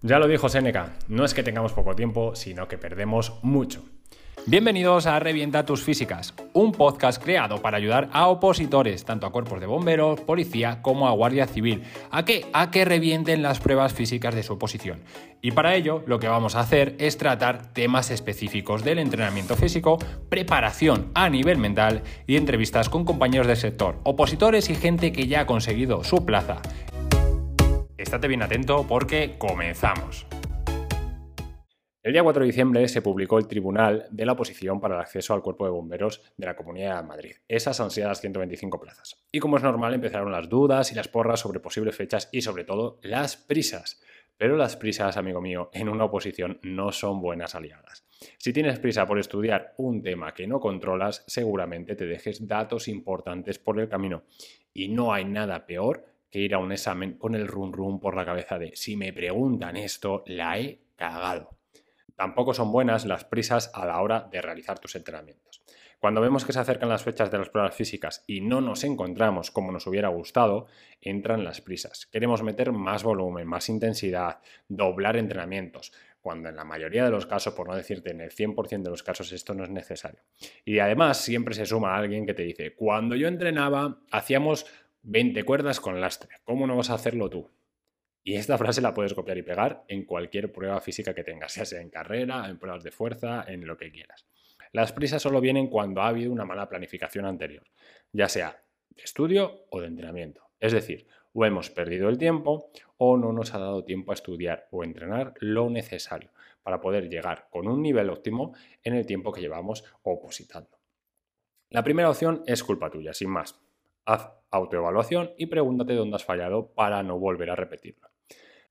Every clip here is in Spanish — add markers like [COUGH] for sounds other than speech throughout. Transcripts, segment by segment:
Ya lo dijo Seneca, no es que tengamos poco tiempo, sino que perdemos mucho. Bienvenidos a Revienta tus físicas, un podcast creado para ayudar a opositores, tanto a cuerpos de bomberos, policía como a guardia civil, a que a que revienten las pruebas físicas de su oposición. Y para ello, lo que vamos a hacer es tratar temas específicos del entrenamiento físico, preparación a nivel mental y entrevistas con compañeros del sector, opositores y gente que ya ha conseguido su plaza estate bien atento porque comenzamos. El día 4 de diciembre se publicó el Tribunal de la Oposición para el Acceso al Cuerpo de Bomberos de la Comunidad de Madrid, esas ansiadas 125 plazas. Y como es normal, empezaron las dudas y las porras sobre posibles fechas y sobre todo las prisas. Pero las prisas, amigo mío, en una oposición no son buenas aliadas. Si tienes prisa por estudiar un tema que no controlas, seguramente te dejes datos importantes por el camino. Y no hay nada peor que ir a un examen con el run run por la cabeza de si me preguntan esto, la he cagado. Tampoco son buenas las prisas a la hora de realizar tus entrenamientos. Cuando vemos que se acercan las fechas de las pruebas físicas y no nos encontramos como nos hubiera gustado, entran las prisas. Queremos meter más volumen, más intensidad, doblar entrenamientos, cuando en la mayoría de los casos, por no decirte en el 100% de los casos, esto no es necesario. Y además siempre se suma alguien que te dice, cuando yo entrenaba, hacíamos 20 cuerdas con lastre. ¿Cómo no vas a hacerlo tú? Y esta [LAUGHS] frase la puedes copiar y pegar en cualquier prueba física que tengas, ya sea en carrera, en pruebas de fuerza, en lo que quieras. Las prisas solo vienen cuando ha habido una mala planificación anterior, ya sea de estudio o de entrenamiento. Es decir, o hemos perdido el tiempo o no nos ha dado tiempo a estudiar o entrenar lo necesario para poder llegar con un nivel óptimo en el tiempo que llevamos opositando. La primera opción es culpa tuya, sin más. Haz autoevaluación y pregúntate dónde has fallado para no volver a repetirlo.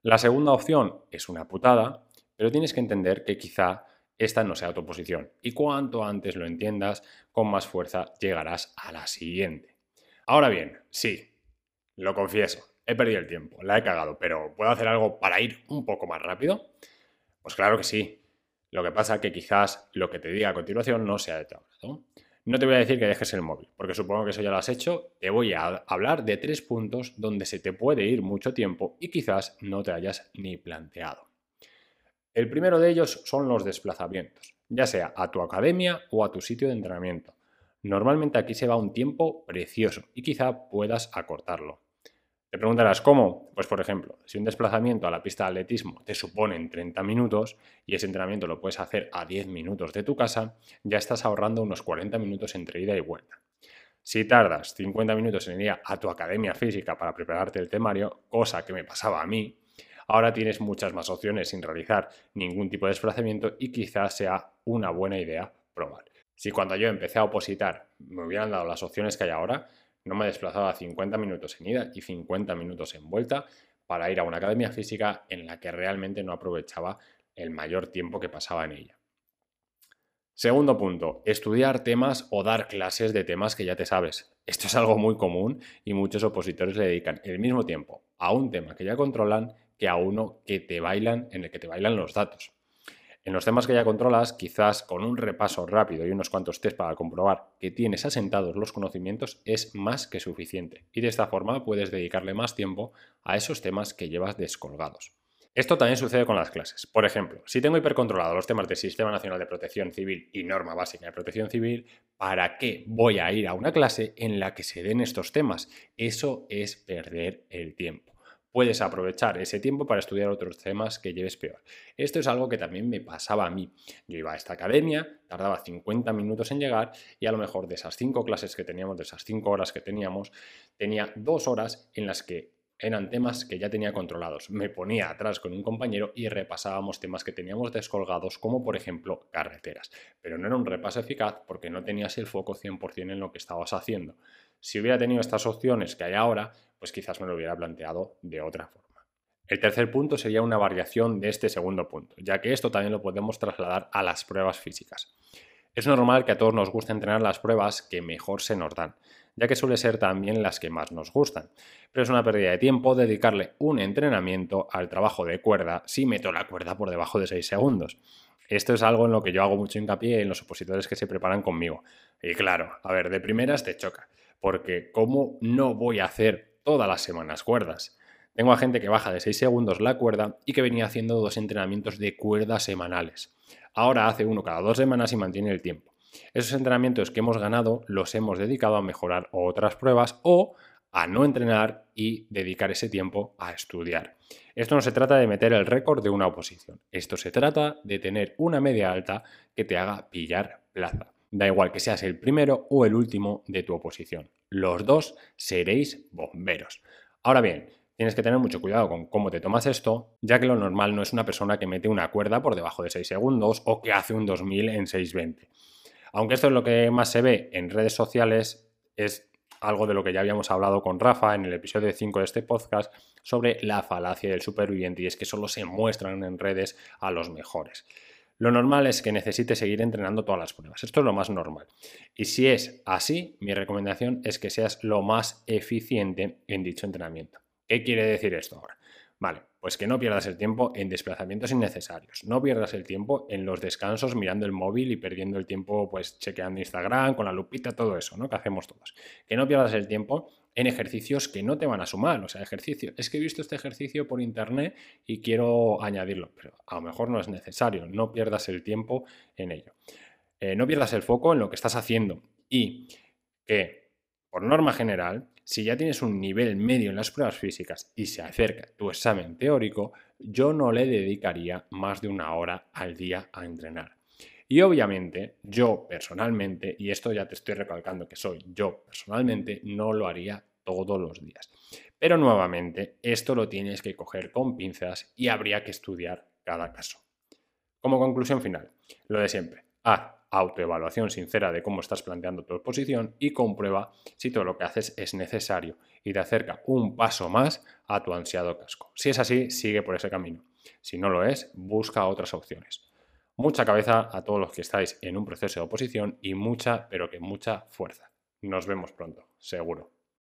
La segunda opción es una putada, pero tienes que entender que quizá esta no sea tu posición y cuanto antes lo entiendas, con más fuerza llegarás a la siguiente. Ahora bien, sí, lo confieso, he perdido el tiempo, la he cagado, pero ¿puedo hacer algo para ir un poco más rápido? Pues claro que sí. Lo que pasa es que quizás lo que te diga a continuación no sea de tu agrado. Te voy a decir que dejes el móvil, porque supongo que eso ya lo has hecho. Te voy a hablar de tres puntos donde se te puede ir mucho tiempo y quizás no te hayas ni planteado. El primero de ellos son los desplazamientos, ya sea a tu academia o a tu sitio de entrenamiento. Normalmente aquí se va un tiempo precioso y quizá puedas acortarlo. Te preguntarás cómo. Pues por ejemplo, si un desplazamiento a la pista de atletismo te supone 30 minutos y ese entrenamiento lo puedes hacer a 10 minutos de tu casa, ya estás ahorrando unos 40 minutos entre ida y vuelta. Si tardas 50 minutos en ir a tu academia física para prepararte el temario, cosa que me pasaba a mí, ahora tienes muchas más opciones sin realizar ningún tipo de desplazamiento y quizás sea una buena idea probar. Si cuando yo empecé a opositar me hubieran dado las opciones que hay ahora, no me desplazaba 50 minutos en ida y 50 minutos en vuelta para ir a una academia física en la que realmente no aprovechaba el mayor tiempo que pasaba en ella. Segundo punto, estudiar temas o dar clases de temas que ya te sabes. Esto es algo muy común y muchos opositores le dedican el mismo tiempo a un tema que ya controlan que a uno que te bailan, en el que te bailan los datos. En los temas que ya controlas, quizás con un repaso rápido y unos cuantos test para comprobar que tienes asentados los conocimientos es más que suficiente y de esta forma puedes dedicarle más tiempo a esos temas que llevas descolgados. Esto también sucede con las clases. Por ejemplo, si tengo hipercontrolado los temas del Sistema Nacional de Protección Civil y norma básica de protección civil, ¿para qué voy a ir a una clase en la que se den estos temas? Eso es perder el tiempo puedes aprovechar ese tiempo para estudiar otros temas que lleves peor. Esto es algo que también me pasaba a mí. Yo iba a esta academia, tardaba 50 minutos en llegar y a lo mejor de esas 5 clases que teníamos, de esas 5 horas que teníamos, tenía 2 horas en las que eran temas que ya tenía controlados. Me ponía atrás con un compañero y repasábamos temas que teníamos descolgados, como por ejemplo carreteras. Pero no era un repaso eficaz porque no tenías el foco 100% en lo que estabas haciendo. Si hubiera tenido estas opciones que hay ahora, pues quizás me lo hubiera planteado de otra forma. El tercer punto sería una variación de este segundo punto, ya que esto también lo podemos trasladar a las pruebas físicas. Es normal que a todos nos guste entrenar las pruebas que mejor se nos dan, ya que suele ser también las que más nos gustan. Pero es una pérdida de tiempo dedicarle un entrenamiento al trabajo de cuerda si meto la cuerda por debajo de 6 segundos. Esto es algo en lo que yo hago mucho hincapié en los opositores que se preparan conmigo. Y claro, a ver, de primeras te choca, porque ¿cómo no voy a hacer todas las semanas cuerdas? Tengo a gente que baja de 6 segundos la cuerda y que venía haciendo dos entrenamientos de cuerda semanales. Ahora hace uno cada dos semanas y mantiene el tiempo. Esos entrenamientos que hemos ganado los hemos dedicado a mejorar otras pruebas o a no entrenar y dedicar ese tiempo a estudiar. Esto no se trata de meter el récord de una oposición, esto se trata de tener una media alta que te haga pillar plaza. Da igual que seas el primero o el último de tu oposición. Los dos seréis bomberos. Ahora bien, tienes que tener mucho cuidado con cómo te tomas esto, ya que lo normal no es una persona que mete una cuerda por debajo de 6 segundos o que hace un 2000 en 620. Aunque esto es lo que más se ve en redes sociales, es algo de lo que ya habíamos hablado con Rafa en el episodio 5 de este podcast sobre la falacia del superviviente y es que solo se muestran en redes a los mejores. Lo normal es que necesite seguir entrenando todas las pruebas. Esto es lo más normal. Y si es así, mi recomendación es que seas lo más eficiente en dicho entrenamiento. ¿Qué quiere decir esto ahora? Vale, pues que no pierdas el tiempo en desplazamientos innecesarios, no pierdas el tiempo en los descansos mirando el móvil y perdiendo el tiempo pues chequeando Instagram con la lupita, todo eso, ¿no? Que hacemos todos. Que no pierdas el tiempo en ejercicios que no te van a sumar, o sea, ejercicio. Es que he visto este ejercicio por internet y quiero añadirlo, pero a lo mejor no es necesario, no pierdas el tiempo en ello. Eh, no pierdas el foco en lo que estás haciendo y que, por norma general, si ya tienes un nivel medio en las pruebas físicas y se acerca tu examen teórico, yo no le dedicaría más de una hora al día a entrenar. Y obviamente, yo personalmente, y esto ya te estoy recalcando que soy yo personalmente, no lo haría todos los días. Pero nuevamente, esto lo tienes que coger con pinzas y habría que estudiar cada caso. Como conclusión final, lo de siempre, autoevaluación sincera de cómo estás planteando tu exposición y comprueba si todo lo que haces es necesario y te acerca un paso más a tu ansiado casco. Si es así, sigue por ese camino. Si no lo es, busca otras opciones. Mucha cabeza a todos los que estáis en un proceso de oposición y mucha, pero que mucha fuerza. Nos vemos pronto, seguro.